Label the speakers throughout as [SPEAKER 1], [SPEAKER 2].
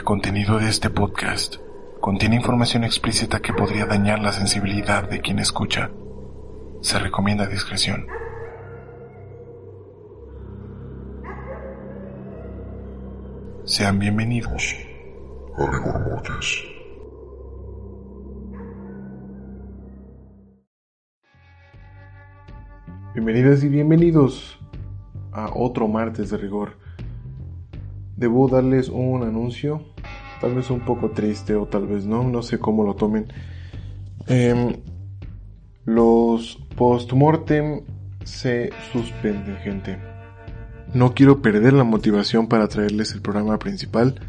[SPEAKER 1] El contenido de este podcast contiene información explícita que podría dañar la sensibilidad de quien escucha. Se recomienda discreción. Sean bienvenidos
[SPEAKER 2] a Rigor Mortis.
[SPEAKER 3] Bienvenidas y bienvenidos a otro martes de rigor. Debo darles un anuncio, tal vez un poco triste o tal vez no, no sé cómo lo tomen. Em, los post-mortem se suspenden, gente. No quiero perder la motivación para traerles el programa principal.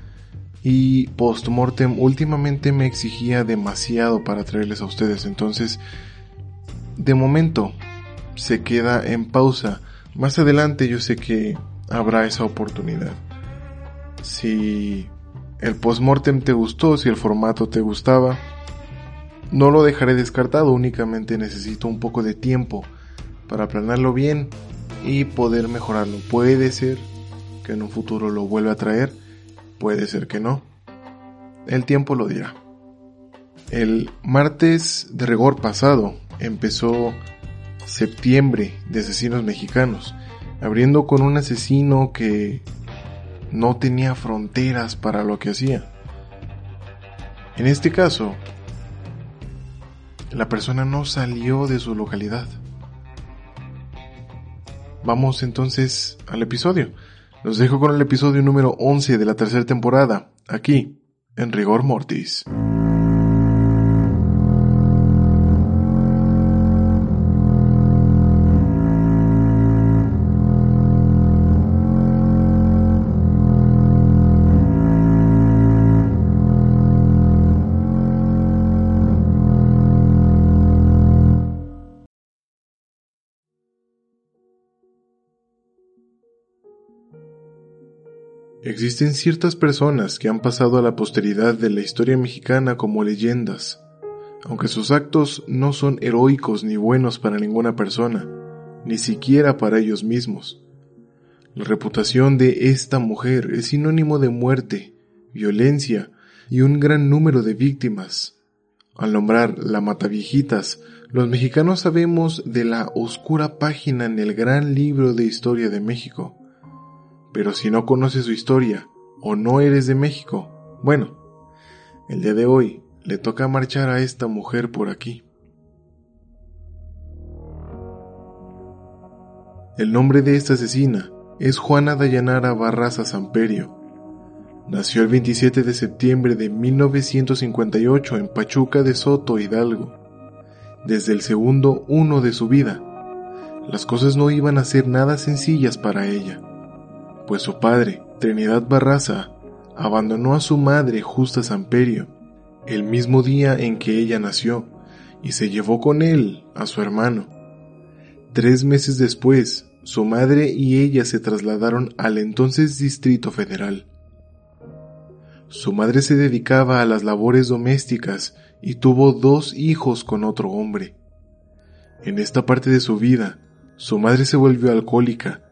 [SPEAKER 3] Y post-mortem últimamente me exigía demasiado para traerles a ustedes. Entonces, de momento, se queda en pausa. Más adelante yo sé que habrá esa oportunidad. Si el postmortem te gustó, si el formato te gustaba, no lo dejaré descartado, únicamente necesito un poco de tiempo para planearlo bien y poder mejorarlo. Puede ser que en un futuro lo vuelva a traer, puede ser que no. El tiempo lo dirá. El martes de rigor pasado empezó septiembre de asesinos mexicanos, abriendo con un asesino que no tenía fronteras para lo que hacía. En este caso, la persona no salió de su localidad. Vamos entonces al episodio. Los dejo con el episodio número 11 de la tercera temporada, aquí, en Rigor Mortis. Existen ciertas personas que han pasado a la posteridad de la historia mexicana como leyendas, aunque sus actos no son heroicos ni buenos para ninguna persona, ni siquiera para ellos mismos. La reputación de esta mujer es sinónimo de muerte, violencia y un gran número de víctimas. Al nombrar la Mataviejitas, los mexicanos sabemos de la oscura página en el gran libro de historia de México pero si no conoces su historia o no eres de México, bueno, el día de hoy le toca marchar a esta mujer por aquí. El nombre de esta asesina es Juana Dayanara Barraza Samperio. Nació el 27 de septiembre de 1958 en Pachuca de Soto, Hidalgo. Desde el segundo uno de su vida, las cosas no iban a ser nada sencillas para ella pues su padre, Trinidad Barraza, abandonó a su madre Justa Samperio el mismo día en que ella nació y se llevó con él a su hermano. Tres meses después, su madre y ella se trasladaron al entonces Distrito Federal. Su madre se dedicaba a las labores domésticas y tuvo dos hijos con otro hombre. En esta parte de su vida, su madre se volvió alcohólica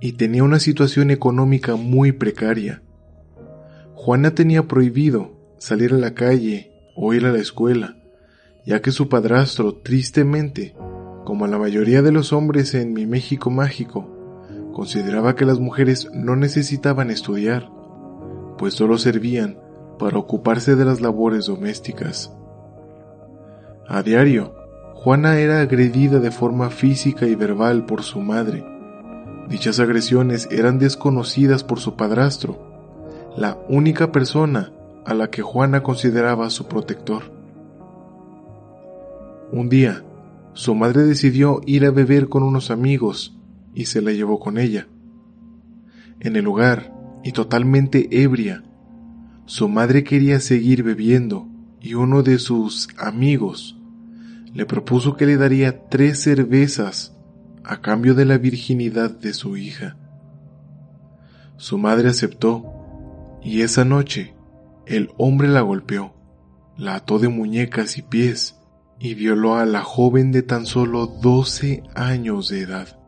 [SPEAKER 3] y tenía una situación económica muy precaria. Juana tenía prohibido salir a la calle o ir a la escuela, ya que su padrastro, tristemente, como la mayoría de los hombres en mi México mágico, consideraba que las mujeres no necesitaban estudiar, pues solo servían para ocuparse de las labores domésticas. A diario, Juana era agredida de forma física y verbal por su madre, Dichas agresiones eran desconocidas por su padrastro, la única persona a la que Juana consideraba su protector. Un día, su madre decidió ir a beber con unos amigos y se la llevó con ella. En el lugar, y totalmente ebria, su madre quería seguir bebiendo y uno de sus amigos le propuso que le daría tres cervezas a cambio de la virginidad de su hija. Su madre aceptó y esa noche el hombre la golpeó, la ató de muñecas y pies y violó a la joven de tan solo 12 años de edad.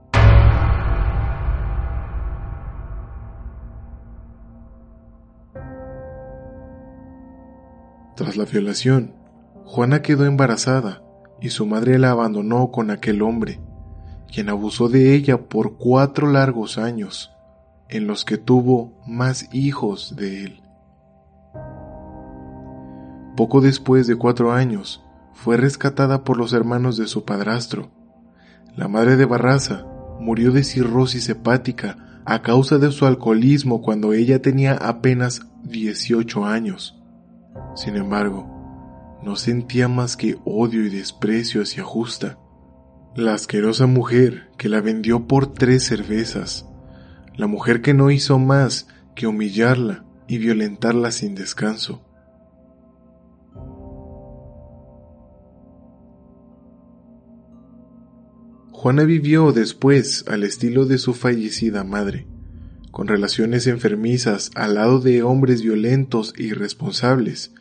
[SPEAKER 3] Tras la violación, Juana quedó embarazada y su madre la abandonó con aquel hombre, quien abusó de ella por cuatro largos años, en los que tuvo más hijos de él. Poco después de cuatro años, fue rescatada por los hermanos de su padrastro. La madre de Barraza murió de cirrosis hepática a causa de su alcoholismo cuando ella tenía apenas 18 años. Sin embargo, no sentía más que odio y desprecio hacia Justa, la asquerosa mujer que la vendió por tres cervezas, la mujer que no hizo más que humillarla y violentarla sin descanso. Juana vivió después al estilo de su fallecida madre, con relaciones enfermizas al lado de hombres violentos e irresponsables,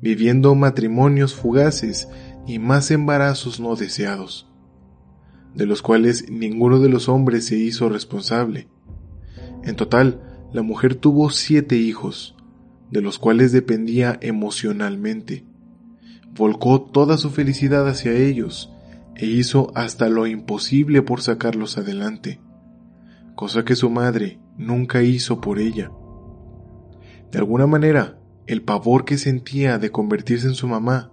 [SPEAKER 3] viviendo matrimonios fugaces y más embarazos no deseados, de los cuales ninguno de los hombres se hizo responsable. En total, la mujer tuvo siete hijos, de los cuales dependía emocionalmente. Volcó toda su felicidad hacia ellos, e hizo hasta lo imposible por sacarlos adelante, cosa que su madre nunca hizo por ella. De alguna manera, el pavor que sentía de convertirse en su mamá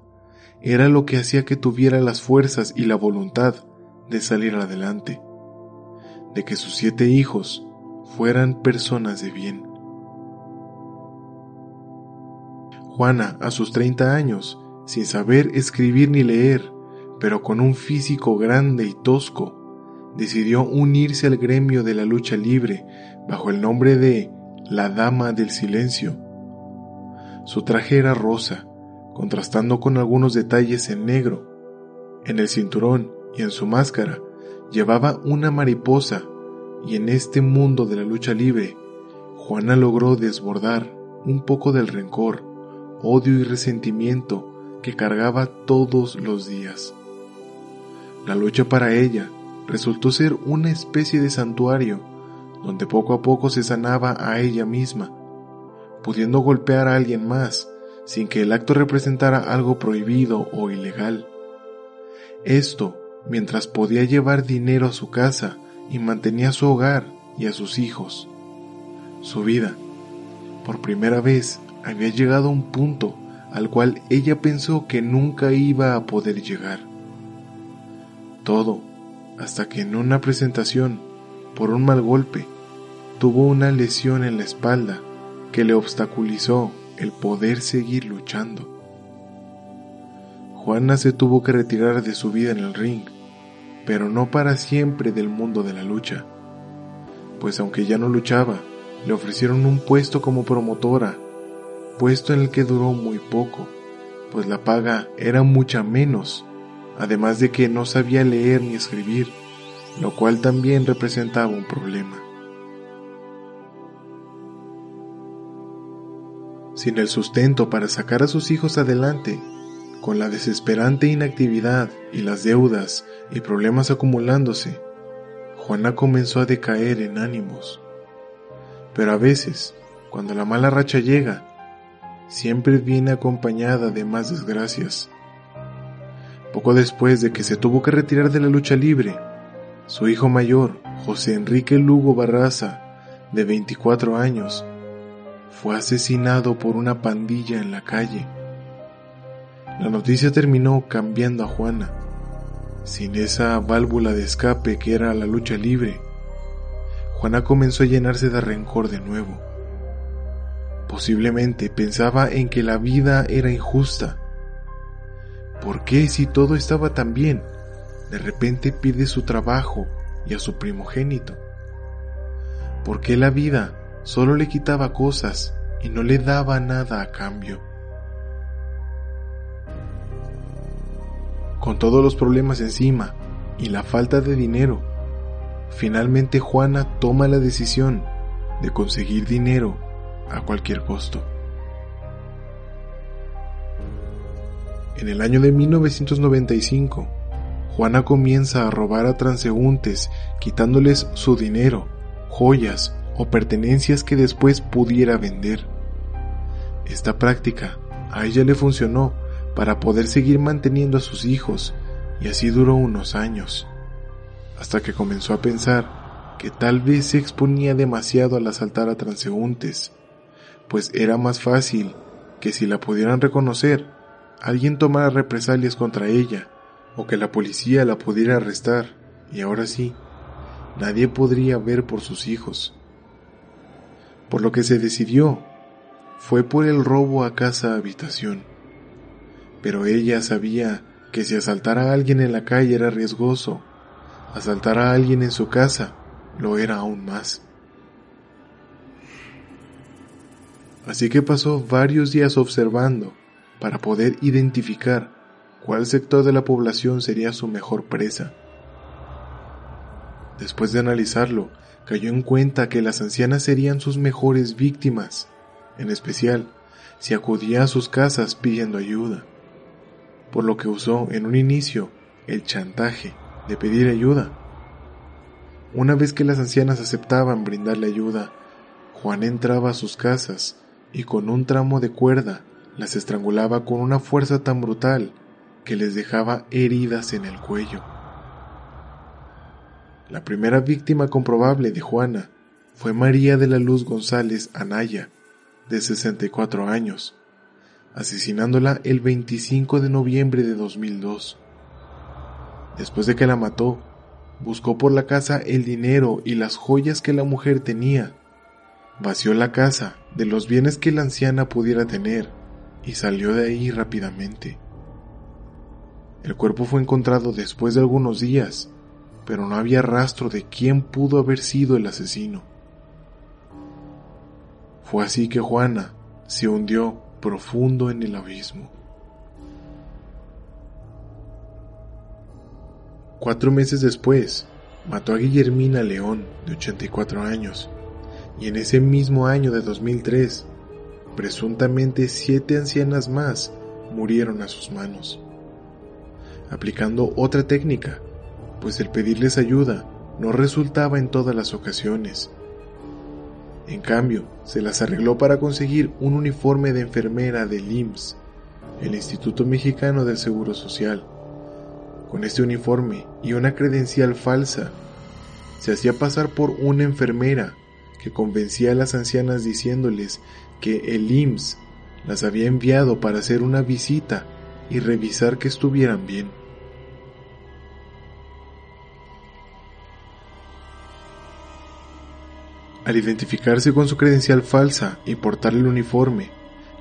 [SPEAKER 3] era lo que hacía que tuviera las fuerzas y la voluntad de salir adelante, de que sus siete hijos fueran personas de bien. Juana, a sus 30 años, sin saber escribir ni leer, pero con un físico grande y tosco, decidió unirse al gremio de la lucha libre bajo el nombre de la Dama del Silencio. Su traje era rosa, contrastando con algunos detalles en negro. En el cinturón y en su máscara llevaba una mariposa y en este mundo de la lucha libre, Juana logró desbordar un poco del rencor, odio y resentimiento que cargaba todos los días. La lucha para ella resultó ser una especie de santuario donde poco a poco se sanaba a ella misma, pudiendo golpear a alguien más sin que el acto representara algo prohibido o ilegal. Esto mientras podía llevar dinero a su casa y mantenía su hogar y a sus hijos. Su vida, por primera vez, había llegado a un punto al cual ella pensó que nunca iba a poder llegar. Todo hasta que en una presentación, por un mal golpe, tuvo una lesión en la espalda que le obstaculizó el poder seguir luchando. Juana se tuvo que retirar de su vida en el ring, pero no para siempre del mundo de la lucha, pues aunque ya no luchaba, le ofrecieron un puesto como promotora, puesto en el que duró muy poco, pues la paga era mucha menos además de que no sabía leer ni escribir, lo cual también representaba un problema. Sin el sustento para sacar a sus hijos adelante, con la desesperante inactividad y las deudas y problemas acumulándose, Juana comenzó a decaer en ánimos. Pero a veces, cuando la mala racha llega, siempre viene acompañada de más desgracias. Poco después de que se tuvo que retirar de la lucha libre, su hijo mayor, José Enrique Lugo Barraza, de 24 años, fue asesinado por una pandilla en la calle. La noticia terminó cambiando a Juana. Sin esa válvula de escape que era la lucha libre, Juana comenzó a llenarse de rencor de nuevo. Posiblemente pensaba en que la vida era injusta ¿Por qué si todo estaba tan bien, de repente pierde su trabajo y a su primogénito? ¿Por qué la vida solo le quitaba cosas y no le daba nada a cambio? Con todos los problemas encima y la falta de dinero, finalmente Juana toma la decisión de conseguir dinero a cualquier costo. En el año de 1995, Juana comienza a robar a transeúntes quitándoles su dinero, joyas o pertenencias que después pudiera vender. Esta práctica A ella le funcionó para poder seguir manteniendo a sus hijos y así duró unos años, hasta que comenzó a pensar que tal vez se exponía demasiado al asaltar a transeúntes, pues era más fácil que si la pudieran reconocer, alguien tomara represalias contra ella o que la policía la pudiera arrestar y ahora sí, nadie podría ver por sus hijos. Por lo que se decidió fue por el robo a casa habitación. Pero ella sabía que si asaltara a alguien en la calle era riesgoso, asaltar a alguien en su casa lo era aún más. Así que pasó varios días observando para poder identificar cuál sector de la población sería su mejor presa. Después de analizarlo, cayó en cuenta que las ancianas serían sus mejores víctimas, en especial si acudía a sus casas pidiendo ayuda, por lo que usó en un inicio el chantaje de pedir ayuda. Una vez que las ancianas aceptaban brindarle ayuda, Juan entraba a sus casas y con un tramo de cuerda las estrangulaba con una fuerza tan brutal que les dejaba heridas en el cuello. La primera víctima comprobable de Juana fue María de la Luz González Anaya, de 64 años, asesinándola el 25 de noviembre de 2002. Después de que la mató, buscó por la casa el dinero y las joyas que la mujer tenía, vació la casa de los bienes que la anciana pudiera tener y salió de ahí rápidamente. El cuerpo fue encontrado después de algunos días pero no había rastro de quién pudo haber sido el asesino. Fue así que Juana se hundió profundo en el abismo. Cuatro meses después, mató a Guillermina León, de 84 años, y en ese mismo año de 2003, presuntamente siete ancianas más murieron a sus manos. Aplicando otra técnica, pues el pedirles ayuda no resultaba en todas las ocasiones. En cambio, se las arregló para conseguir un uniforme de enfermera del IMSS, el Instituto Mexicano del Seguro Social. Con este uniforme y una credencial falsa, se hacía pasar por una enfermera que convencía a las ancianas diciéndoles que el IMSS las había enviado para hacer una visita y revisar que estuvieran bien. Al identificarse con su credencial falsa y portar el uniforme,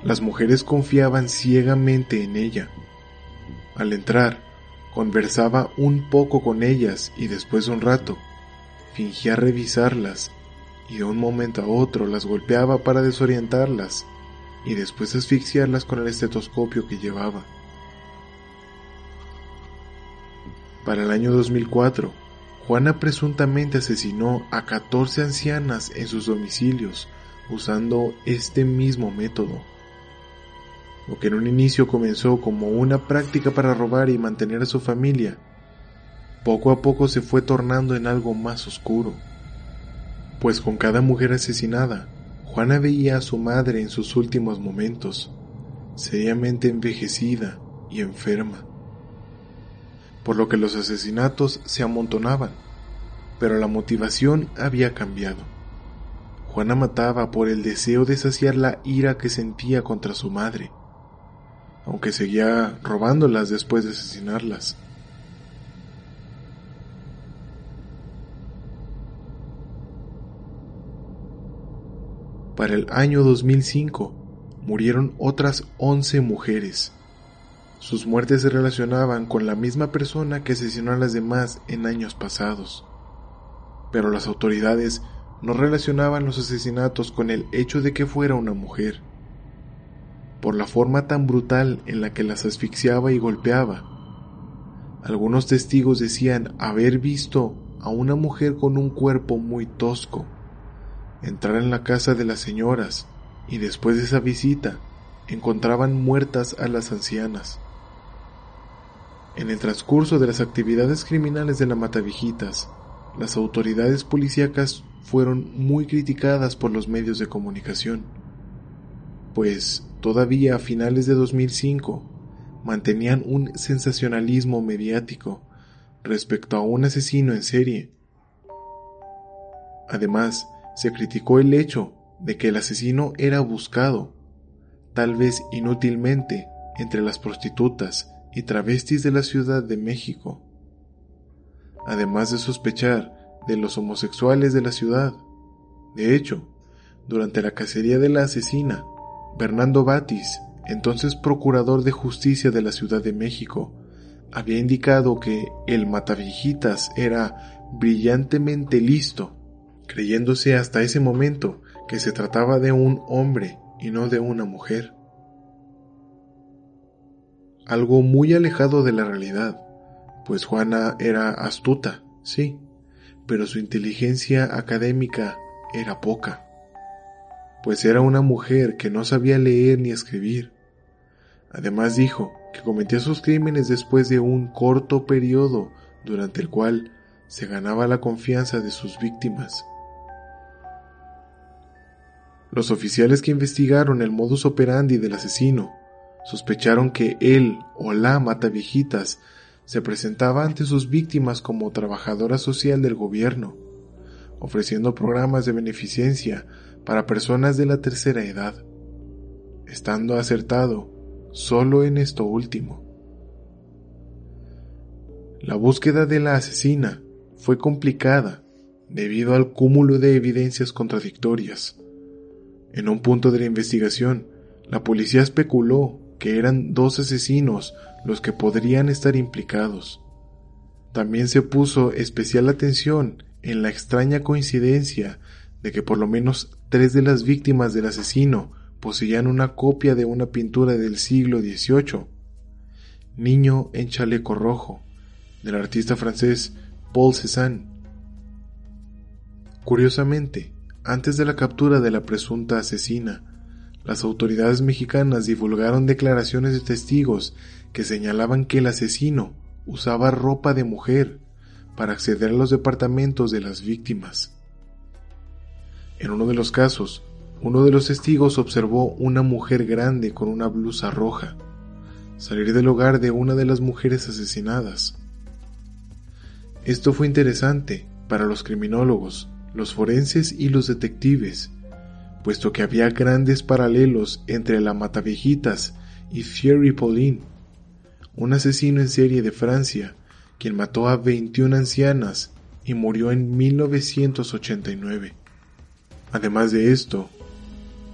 [SPEAKER 3] las mujeres confiaban ciegamente en ella. Al entrar, conversaba un poco con ellas y después de un rato, fingía revisarlas y de un momento a otro las golpeaba para desorientarlas y después asfixiarlas con el estetoscopio que llevaba. Para el año 2004, Juana presuntamente asesinó a 14 ancianas en sus domicilios usando este mismo método. Lo que en un inicio comenzó como una práctica para robar y mantener a su familia, poco a poco se fue tornando en algo más oscuro. Pues con cada mujer asesinada, Juana veía a su madre en sus últimos momentos, seriamente envejecida y enferma por lo que los asesinatos se amontonaban, pero la motivación había cambiado. Juana mataba por el deseo de saciar la ira que sentía contra su madre, aunque seguía robándolas después de asesinarlas. Para el año 2005 murieron otras 11 mujeres sus muertes se relacionaban con la misma persona que asesinó a las demás en años pasados. Pero las autoridades no relacionaban los asesinatos con el hecho de que fuera una mujer. Por la forma tan brutal en la que las asfixiaba y golpeaba. Algunos testigos decían haber visto a una mujer con un cuerpo muy tosco entrar en la casa de las señoras y después de esa visita encontraban muertas a las ancianas. En el transcurso de las actividades criminales de la Matavijitas, las autoridades policíacas fueron muy criticadas por los medios de comunicación, pues todavía a finales de 2005, mantenían un sensacionalismo mediático respecto a un asesino en serie. Además, se criticó el hecho de que el asesino era buscado, tal vez inútilmente, entre las prostitutas y travestis de la Ciudad de México, además de sospechar de los homosexuales de la ciudad. De hecho, durante la cacería de la asesina, Bernardo Batis, entonces procurador de justicia de la Ciudad de México, había indicado que el Matavijitas era brillantemente listo, creyéndose hasta ese momento que se trataba de un hombre y no de una mujer. Algo muy alejado de la realidad, pues Juana era astuta, sí, pero su inteligencia académica era poca, pues era una mujer que no sabía leer ni escribir. Además dijo que cometía sus crímenes después de un corto periodo durante el cual se ganaba la confianza de sus víctimas. Los oficiales que investigaron el modus operandi del asesino sospecharon que él o la mataviejitas se presentaba ante sus víctimas como trabajadora social del gobierno, ofreciendo programas de beneficencia para personas de la tercera edad, estando acertado solo en esto último. La búsqueda de la asesina fue complicada debido al cúmulo de evidencias contradictorias. En un punto de la investigación, la policía especuló que eran dos asesinos los que podrían estar implicados. También se puso especial atención en la extraña coincidencia de que por lo menos tres de las víctimas del asesino poseían una copia de una pintura del siglo XVIII, Niño en chaleco rojo, del artista francés Paul Cézanne. Curiosamente, antes de la captura de la presunta asesina, las autoridades mexicanas divulgaron declaraciones de testigos que señalaban que el asesino usaba ropa de mujer para acceder a los departamentos de las víctimas. En uno de los casos, uno de los testigos observó una mujer grande con una blusa roja salir del hogar de una de las mujeres asesinadas. Esto fue interesante para los criminólogos, los forenses y los detectives, puesto que había grandes paralelos entre la Mataviejitas y Thierry Paulin, un asesino en serie de Francia, quien mató a 21 ancianas y murió en 1989. Además de esto,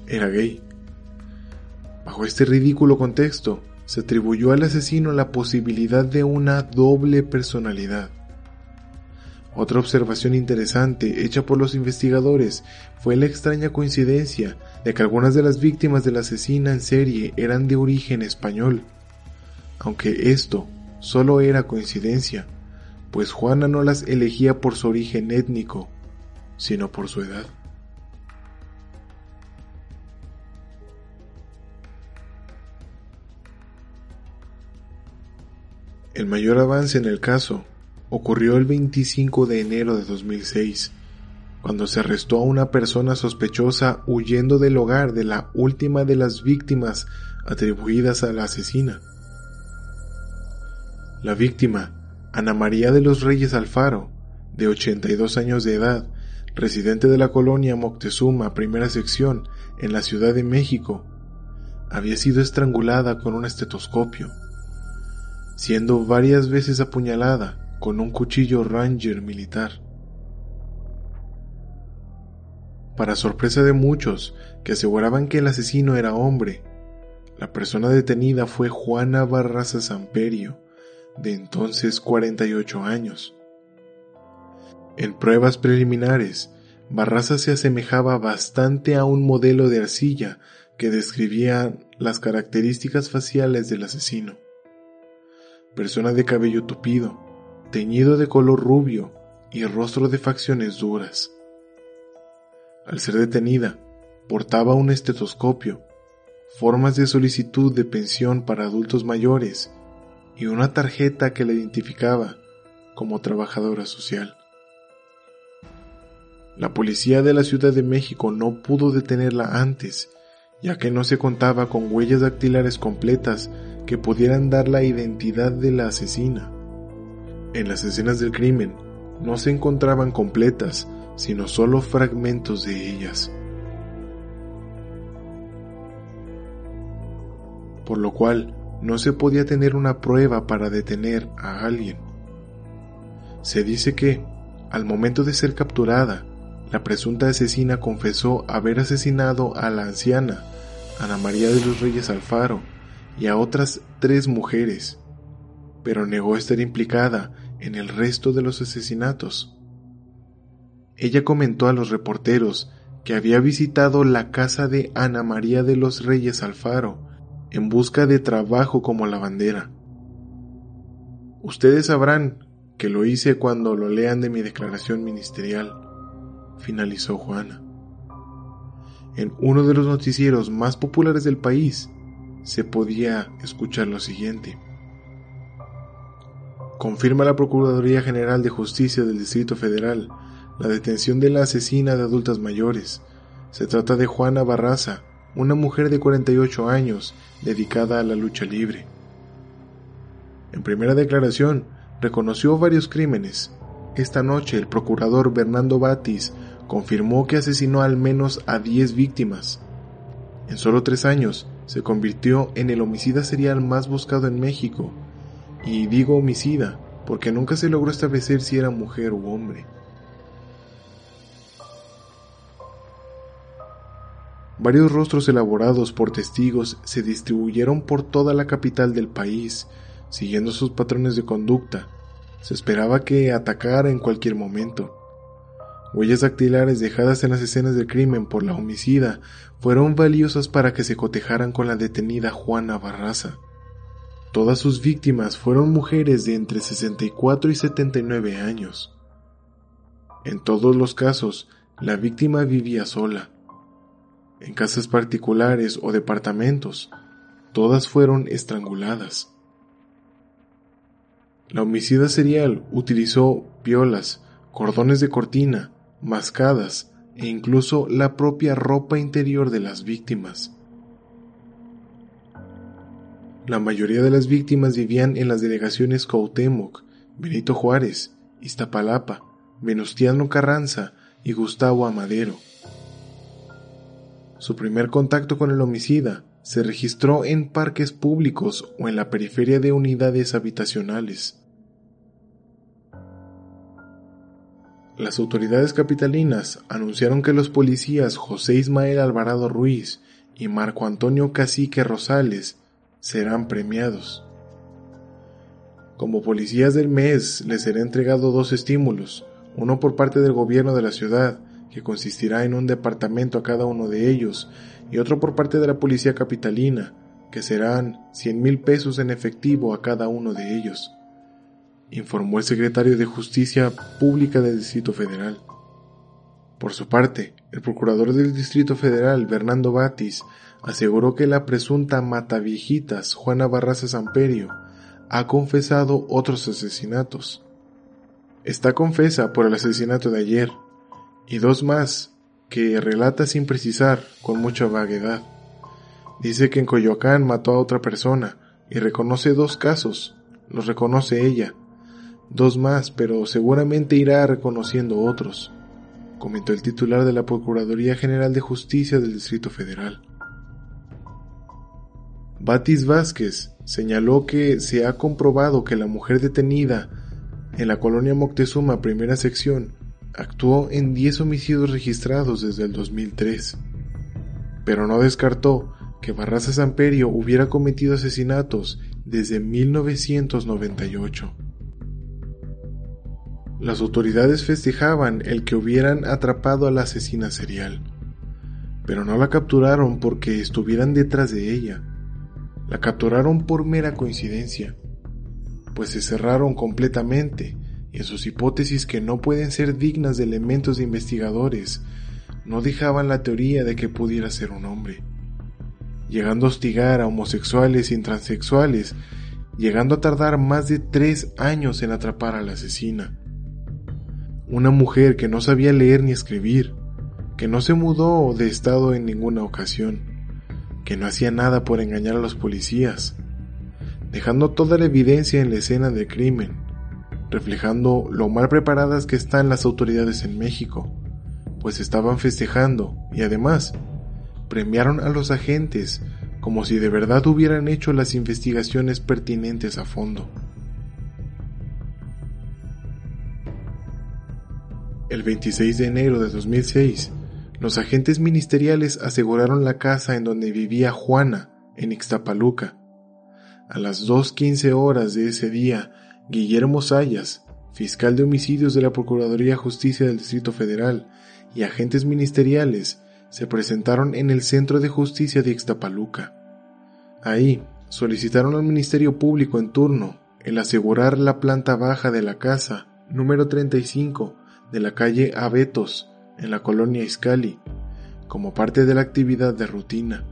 [SPEAKER 3] era gay. Bajo este ridículo contexto, se atribuyó al asesino la posibilidad de una doble personalidad. Otra observación interesante hecha por los investigadores fue la extraña coincidencia de que algunas de las víctimas de la asesina en serie eran de origen español, aunque esto solo era coincidencia, pues Juana no las elegía por su origen étnico, sino por su edad. El mayor avance en el caso ocurrió el 25 de enero de 2006, cuando se arrestó a una persona sospechosa huyendo del hogar de la última de las víctimas atribuidas a la asesina. La víctima, Ana María de los Reyes Alfaro, de 82 años de edad, residente de la colonia Moctezuma, primera sección, en la Ciudad de México, había sido estrangulada con un estetoscopio siendo varias veces apuñalada con un cuchillo ranger militar. Para sorpresa de muchos que aseguraban que el asesino era hombre, la persona detenida fue Juana Barraza Samperio, de entonces 48 años. En pruebas preliminares, Barraza se asemejaba bastante a un modelo de arcilla que describía las características faciales del asesino persona de cabello tupido, teñido de color rubio y rostro de facciones duras. Al ser detenida, portaba un estetoscopio, formas de solicitud de pensión para adultos mayores y una tarjeta que la identificaba como trabajadora social. La policía de la Ciudad de México no pudo detenerla antes ya que no se contaba con huellas dactilares completas que pudieran dar la identidad de la asesina. En las escenas del crimen no se encontraban completas, sino solo fragmentos de ellas. Por lo cual no se podía tener una prueba para detener a alguien. Se dice que, al momento de ser capturada, la presunta asesina confesó haber asesinado a la anciana, Ana María de los Reyes Alfaro, y a otras tres mujeres, pero negó estar implicada en el resto de los asesinatos. Ella comentó a los reporteros que había visitado la casa de Ana María de los Reyes Alfaro en busca de trabajo como lavandera. Ustedes sabrán que lo hice cuando lo lean de mi declaración ministerial, finalizó Juana. En uno de los noticieros más populares del país se podía escuchar lo siguiente. Confirma la Procuraduría General de Justicia del Distrito Federal la detención de la asesina de adultas mayores. Se trata de Juana Barraza, una mujer de 48 años dedicada a la lucha libre. En primera declaración, reconoció varios crímenes. Esta noche el procurador Bernardo Batis confirmó que asesinó al menos a 10 víctimas. En solo tres años se convirtió en el homicida serial más buscado en México. Y digo homicida porque nunca se logró establecer si era mujer u hombre. Varios rostros elaborados por testigos se distribuyeron por toda la capital del país, siguiendo sus patrones de conducta. Se esperaba que atacara en cualquier momento. Huellas dactilares dejadas en las escenas del crimen por la homicida fueron valiosas para que se cotejaran con la detenida Juana Barraza. Todas sus víctimas fueron mujeres de entre 64 y 79 años. En todos los casos, la víctima vivía sola. En casas particulares o departamentos, todas fueron estranguladas. La homicida serial utilizó piolas, cordones de cortina, mascadas e incluso la propia ropa interior de las víctimas. La mayoría de las víctimas vivían en las delegaciones Cuauhtémoc, Benito Juárez, Iztapalapa, Venustiano Carranza y Gustavo Amadero. Su primer contacto con el homicida se registró en parques públicos o en la periferia de unidades habitacionales. Las autoridades capitalinas anunciaron que los policías José Ismael Alvarado Ruiz y Marco Antonio Cacique Rosales serán premiados. Como policías del mes les será entregado dos estímulos, uno por parte del gobierno de la ciudad, que consistirá en un departamento a cada uno de ellos, y otro por parte de la policía capitalina, que serán 100 mil pesos en efectivo a cada uno de ellos informó el secretario de Justicia Pública del Distrito Federal. Por su parte, el procurador del Distrito Federal, Bernardo Batis, aseguró que la presunta mataviejitas Juana Barraza Samperio ha confesado otros asesinatos. Está confesa por el asesinato de ayer y dos más que relata sin precisar, con mucha vaguedad. Dice que en Coyoacán mató a otra persona y reconoce dos casos, los reconoce ella, dos más, pero seguramente irá reconociendo otros, comentó el titular de la Procuraduría General de Justicia del Distrito Federal. Batis Vázquez señaló que se ha comprobado que la mujer detenida en la colonia Moctezuma primera sección actuó en 10 homicidios registrados desde el 2003, pero no descartó que Barraza Samperio hubiera cometido asesinatos desde 1998. Las autoridades festejaban el que hubieran atrapado a la asesina serial, pero no la capturaron porque estuvieran detrás de ella. La capturaron por mera coincidencia, pues se cerraron completamente y en sus hipótesis que no pueden ser dignas de elementos de investigadores, no dejaban la teoría de que pudiera ser un hombre. Llegando a hostigar a homosexuales y transexuales, llegando a tardar más de tres años en atrapar a la asesina una mujer que no sabía leer ni escribir, que no se mudó de estado en ninguna ocasión, que no hacía nada por engañar a los policías, dejando toda la evidencia en la escena del crimen, reflejando lo mal preparadas que están las autoridades en México, pues estaban festejando y además premiaron a los agentes como si de verdad hubieran hecho las investigaciones pertinentes a fondo. El 26 de enero de 2006, los agentes ministeriales aseguraron la casa en donde vivía Juana, en Ixtapaluca. A las 2.15 horas de ese día, Guillermo Sayas, fiscal de homicidios de la Procuraduría de Justicia del Distrito Federal, y agentes ministeriales se presentaron en el Centro de Justicia de Ixtapaluca. Ahí solicitaron al Ministerio Público en turno el asegurar la planta baja de la casa número 35 de la calle Abetos en la colonia Iscali como parte de la actividad de rutina.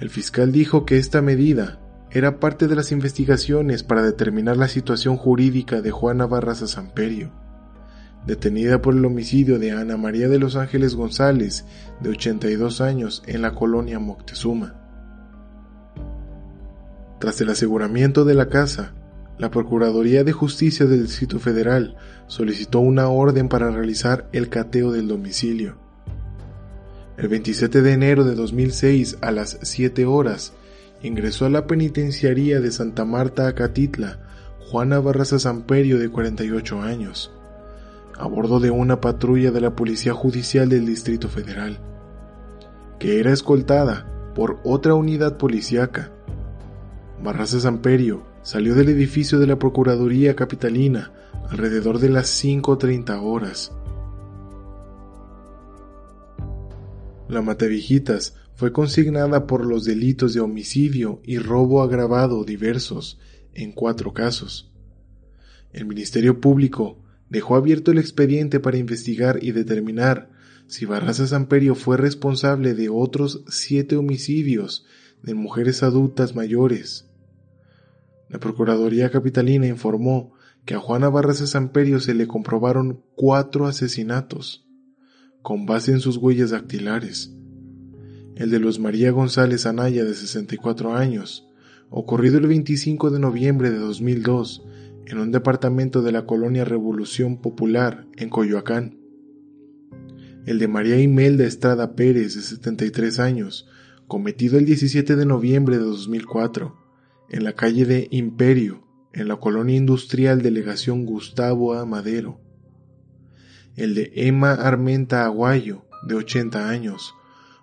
[SPEAKER 3] El fiscal dijo que esta medida era parte de las investigaciones para determinar la situación jurídica de Juana Barraza Samperio detenida por el homicidio de Ana María de los Ángeles González, de 82 años, en la colonia Moctezuma. Tras el aseguramiento de la casa, la Procuraduría de Justicia del Distrito Federal solicitó una orden para realizar el cateo del domicilio. El 27 de enero de 2006 a las 7 horas, ingresó a la penitenciaría de Santa Marta, Acatitla, Juana Barraza Samperio de 48 años, a bordo de una patrulla de la Policía Judicial del Distrito Federal, que era escoltada por otra unidad policíaca. Barraza Samperio salió del edificio de la Procuraduría Capitalina alrededor de las 5.30 horas. La Matavijitas fue consignada por los delitos de homicidio y robo agravado diversos en cuatro casos. El Ministerio Público dejó abierto el expediente para investigar y determinar si Barraza Samperio fue responsable de otros siete homicidios de mujeres adultas mayores. La Procuraduría Capitalina informó que a Juana Barraza Samperio se le comprobaron cuatro asesinatos, con base en sus huellas dactilares. El de Luz María González Anaya, de 64 años, ocurrido el 25 de noviembre de 2002, en un departamento de la colonia Revolución Popular en Coyoacán. El de María Imelda Estrada Pérez, de 73 años, cometido el 17 de noviembre de 2004, en la calle de Imperio, en la colonia industrial Delegación Gustavo A. Madero. El de Emma Armenta Aguayo, de 80 años,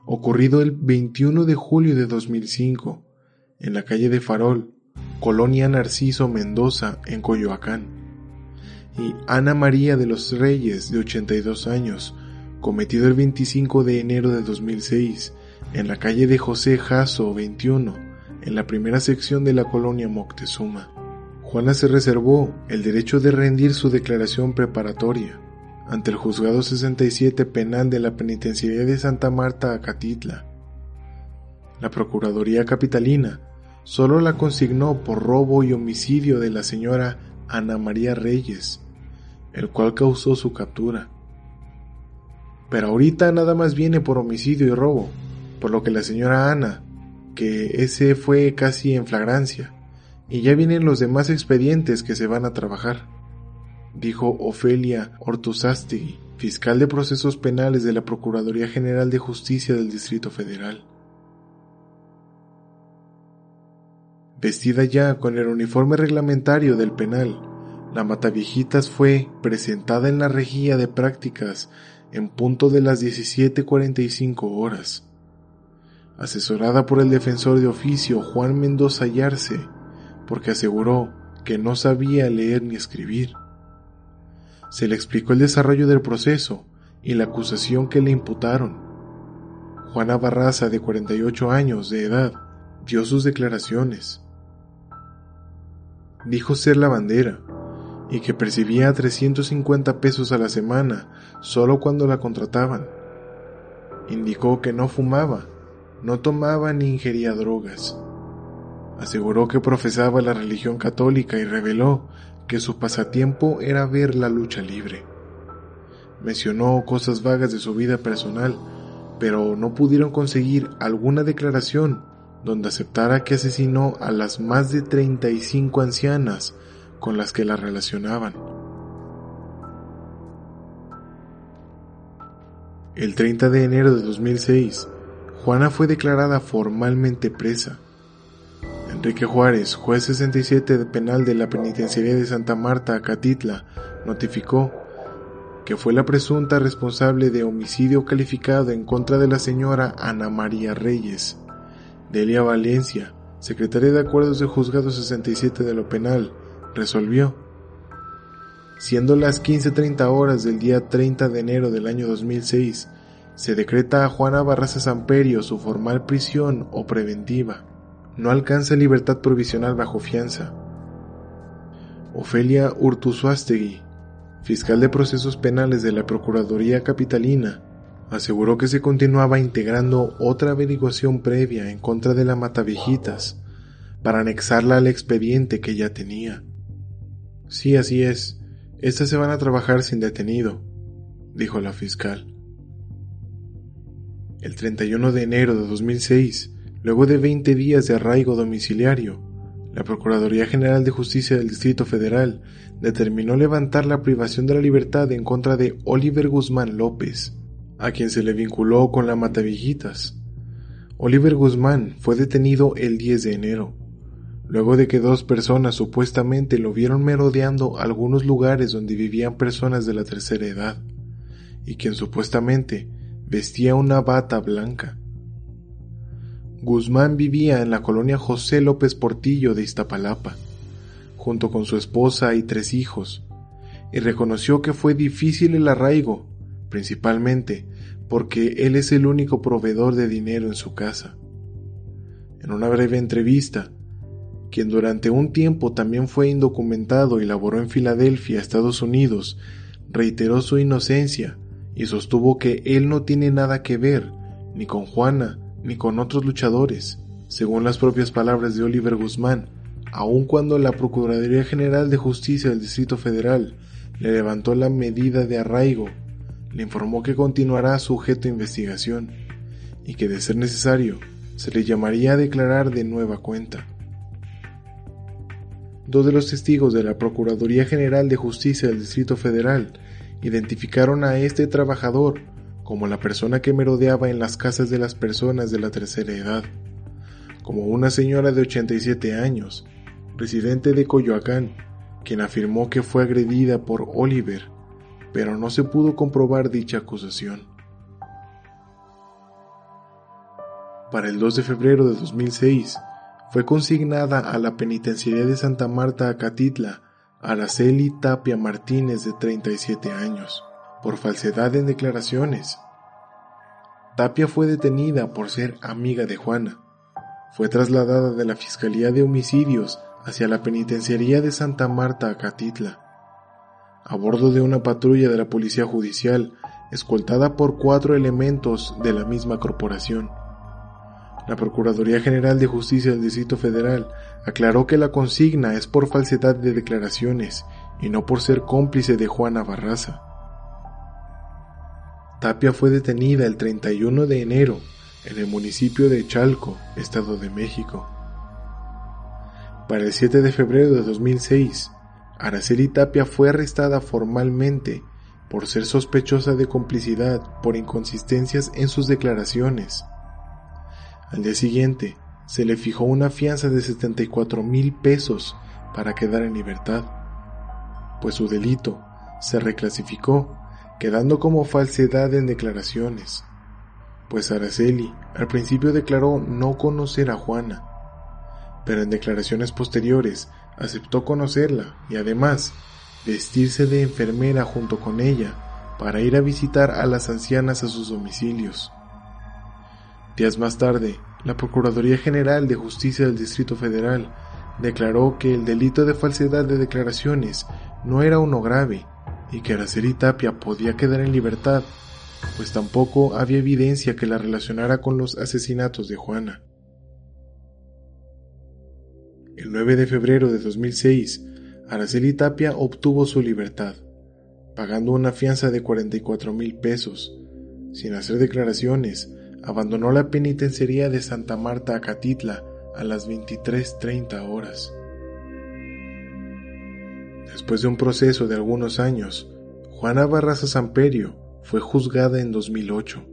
[SPEAKER 3] ocurrido el 21 de julio de 2005, en la calle de Farol, Colonia Narciso Mendoza en Coyoacán, y Ana María de los Reyes, de 82 años, cometido el 25 de enero de 2006 en la calle de José Jasso 21, en la primera sección de la colonia Moctezuma. Juana se reservó el derecho de rendir su declaración preparatoria ante el Juzgado 67 Penal de la Penitenciaría de Santa Marta, Acatitla. La Procuraduría Capitalina solo la consignó por robo y homicidio de la señora Ana María Reyes, el cual causó su captura. Pero ahorita nada más viene por homicidio y robo, por lo que la señora Ana, que ese fue casi en flagrancia, y ya vienen los demás expedientes que se van a trabajar, dijo Ofelia Ortuzástegui, fiscal de procesos penales de la Procuraduría General de Justicia del Distrito Federal. Vestida ya con el uniforme reglamentario del penal, la Mataviejitas fue presentada en la rejilla de prácticas en punto de las 17.45 horas. Asesorada por el defensor de oficio Juan Mendoza Yarse, porque aseguró que no sabía leer ni escribir. Se le explicó el desarrollo del proceso y la acusación que le imputaron. Juana Barraza, de 48 años de edad, dio sus declaraciones dijo ser la bandera y que percibía 350 pesos a la semana solo cuando la contrataban. Indicó que no fumaba, no tomaba ni ingería drogas. Aseguró que profesaba la religión católica y reveló que su pasatiempo era ver la lucha libre. Mencionó cosas vagas de su vida personal, pero no pudieron conseguir alguna declaración donde aceptara que asesinó a las más de 35 ancianas con las que la relacionaban. El 30 de enero de 2006, Juana fue declarada formalmente presa. Enrique Juárez, juez 67 de penal de la penitenciaría de Santa Marta, Catitla, notificó que fue la presunta responsable de homicidio calificado en contra de la señora Ana María Reyes. Delia Valencia, secretaria de Acuerdos del Juzgado 67 de lo Penal, resolvió. Siendo las 15.30 horas del día 30 de enero del año 2006, se decreta a Juana Barraza Samperio su formal prisión o preventiva. No alcanza libertad provisional bajo fianza. Ofelia Urtuzuastegui, fiscal de procesos penales de la Procuraduría Capitalina, aseguró que se continuaba integrando otra averiguación previa en contra de la Matavijitas para anexarla al expediente que ya tenía. Sí, así es. Estas se van a trabajar sin detenido, dijo la fiscal. El 31 de enero de 2006, luego de 20 días de arraigo domiciliario, la Procuraduría General de Justicia del Distrito Federal determinó levantar la privación de la libertad en contra de Oliver Guzmán López, a quien se le vinculó con la Matavillitas. Oliver Guzmán fue detenido el 10 de enero, luego de que dos personas supuestamente lo vieron merodeando algunos lugares donde vivían personas de la tercera edad, y quien supuestamente vestía una bata blanca. Guzmán vivía en la colonia José López Portillo de Iztapalapa, junto con su esposa y tres hijos, y reconoció que fue difícil el arraigo, principalmente porque él es el único proveedor de dinero en su casa. En una breve entrevista, quien durante un tiempo también fue indocumentado y laboró en Filadelfia, Estados Unidos, reiteró su inocencia y sostuvo que él no tiene nada que ver ni con Juana ni con otros luchadores, según las propias palabras de Oliver Guzmán, aun cuando la Procuraduría General de Justicia del Distrito Federal le levantó la medida de arraigo, le informó que continuará sujeto a investigación y que de ser necesario se le llamaría a declarar de nueva cuenta. Dos de los testigos de la Procuraduría General de Justicia del Distrito Federal identificaron a este trabajador como la persona que merodeaba en las casas de las personas de la tercera edad, como una señora de 87 años, residente de Coyoacán, quien afirmó que fue agredida por Oliver, pero no se pudo comprobar dicha acusación. Para el 2 de febrero de 2006, fue consignada a la penitenciaría de Santa Marta Acatitla Araceli Tapia Martínez de 37 años por falsedad en declaraciones. Tapia fue detenida por ser amiga de Juana. Fue trasladada de la Fiscalía de Homicidios hacia la Penitenciaría de Santa Marta Acatitla. A bordo de una patrulla de la Policía Judicial, escoltada por cuatro elementos de la misma corporación. La Procuraduría General de Justicia del Distrito Federal aclaró que la consigna es por falsedad de declaraciones y no por ser cómplice de Juana Barraza. Tapia fue detenida el 31 de enero en el municipio de Chalco, Estado de México. Para el 7 de febrero de 2006, Araceli Tapia fue arrestada formalmente por ser sospechosa de complicidad por inconsistencias en sus declaraciones. Al día siguiente, se le fijó una fianza de 74 mil pesos para quedar en libertad, pues su delito se reclasificó quedando como falsedad en declaraciones, pues Araceli al principio declaró no conocer a Juana, pero en declaraciones posteriores aceptó conocerla y además vestirse de enfermera junto con ella para ir a visitar a las ancianas a sus domicilios. Días más tarde, la Procuraduría General de Justicia del Distrito Federal declaró que el delito de falsedad de declaraciones no era uno grave y que Araceli Tapia podía quedar en libertad, pues tampoco había evidencia que la relacionara con los asesinatos de Juana. El 9 de febrero de 2006, Araceli Tapia obtuvo su libertad, pagando una fianza de 44 mil pesos, sin hacer declaraciones, abandonó la penitenciaría de Santa Marta a Catitla a las 23.30 horas. Después de un proceso de algunos años, Juana Barraza Samperio fue juzgada en 2008.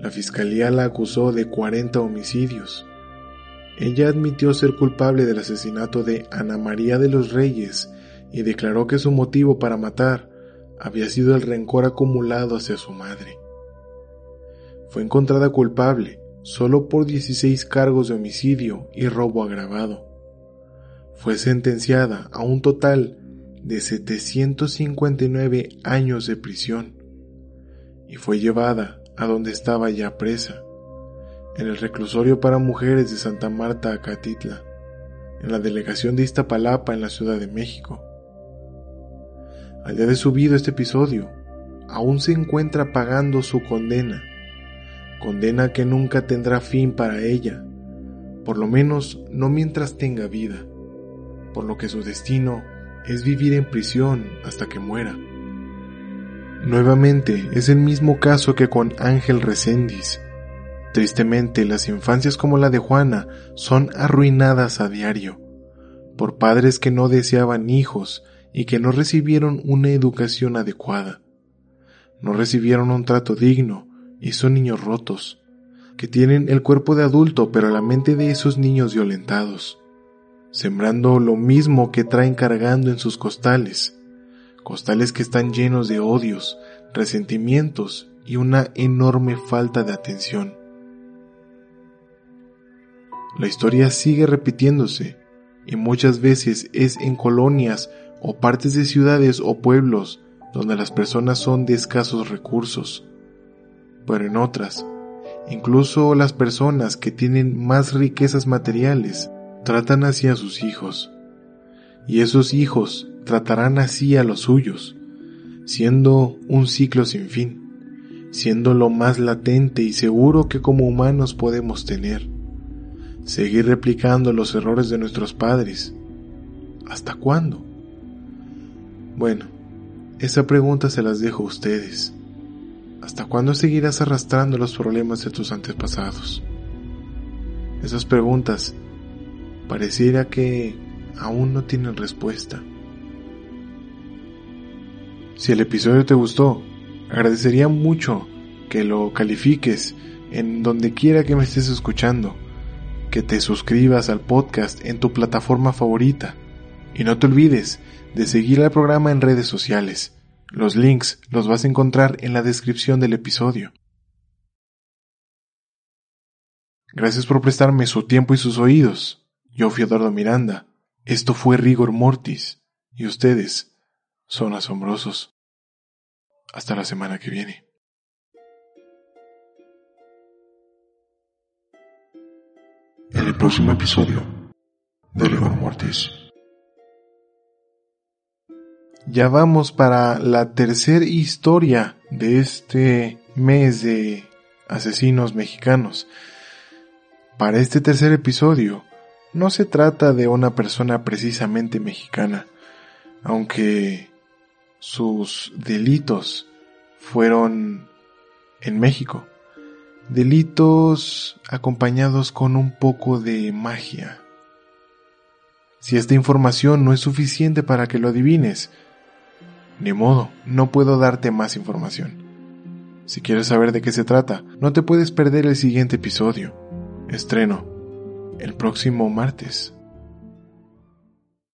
[SPEAKER 3] La fiscalía la acusó de 40 homicidios. Ella admitió ser culpable del asesinato de Ana María de los Reyes y declaró que su motivo para matar había sido el rencor acumulado hacia su madre. Fue encontrada culpable solo por 16 cargos de homicidio y robo agravado. Fue sentenciada a un total de 759 años de prisión y fue llevada a donde estaba ya presa, en el reclusorio para mujeres de Santa Marta, Acatitla, en la delegación de Iztapalapa en la Ciudad de México. Al día de subido este episodio, aún se encuentra pagando su condena, condena que nunca tendrá fin para ella, por lo menos no mientras tenga vida, por lo que su destino es vivir en prisión hasta que muera. Nuevamente, es el mismo caso que con Ángel Recendis. Tristemente, las infancias como la de Juana son arruinadas a diario, por padres que no deseaban hijos y que no recibieron una educación adecuada. No recibieron un trato digno y son niños rotos, que tienen el cuerpo de adulto pero la mente de esos niños violentados, sembrando lo mismo que traen cargando en sus costales, costales que están llenos de odios, resentimientos y una enorme falta de atención. La historia sigue repitiéndose y muchas veces es en colonias o partes de ciudades o pueblos donde las personas son de escasos recursos. Pero en otras, incluso las personas que tienen más riquezas materiales tratan así a sus hijos. Y esos hijos tratarán así a los suyos, siendo un ciclo sin fin, siendo lo más latente y seguro que como humanos podemos tener. Seguir replicando los errores de nuestros padres. ¿Hasta cuándo? Bueno, esa pregunta se las dejo a ustedes. ¿Hasta cuándo seguirás arrastrando los problemas de tus antepasados? Esas preguntas pareciera que aún no tienen respuesta. Si el episodio te gustó, agradecería mucho que lo califiques en donde quiera que me estés escuchando, que te suscribas al podcast en tu plataforma favorita y no te olvides de seguir al programa en redes sociales. Los links los vas a encontrar en la descripción del episodio. Gracias por prestarme su tiempo y sus oídos. Yo fui Eduardo Miranda. Esto fue Rigor Mortis. Y ustedes son asombrosos. Hasta la semana que viene.
[SPEAKER 2] En el próximo episodio de Rigor Mortis.
[SPEAKER 3] Ya vamos para la tercera historia de este mes de asesinos mexicanos. Para este tercer episodio, no se trata de una persona precisamente mexicana, aunque sus delitos fueron en México. Delitos acompañados con un poco de magia. Si esta información no es suficiente para que lo adivines, ni modo, no puedo darte más información. Si quieres saber de qué se trata, no te puedes perder el siguiente episodio. Estreno el próximo martes.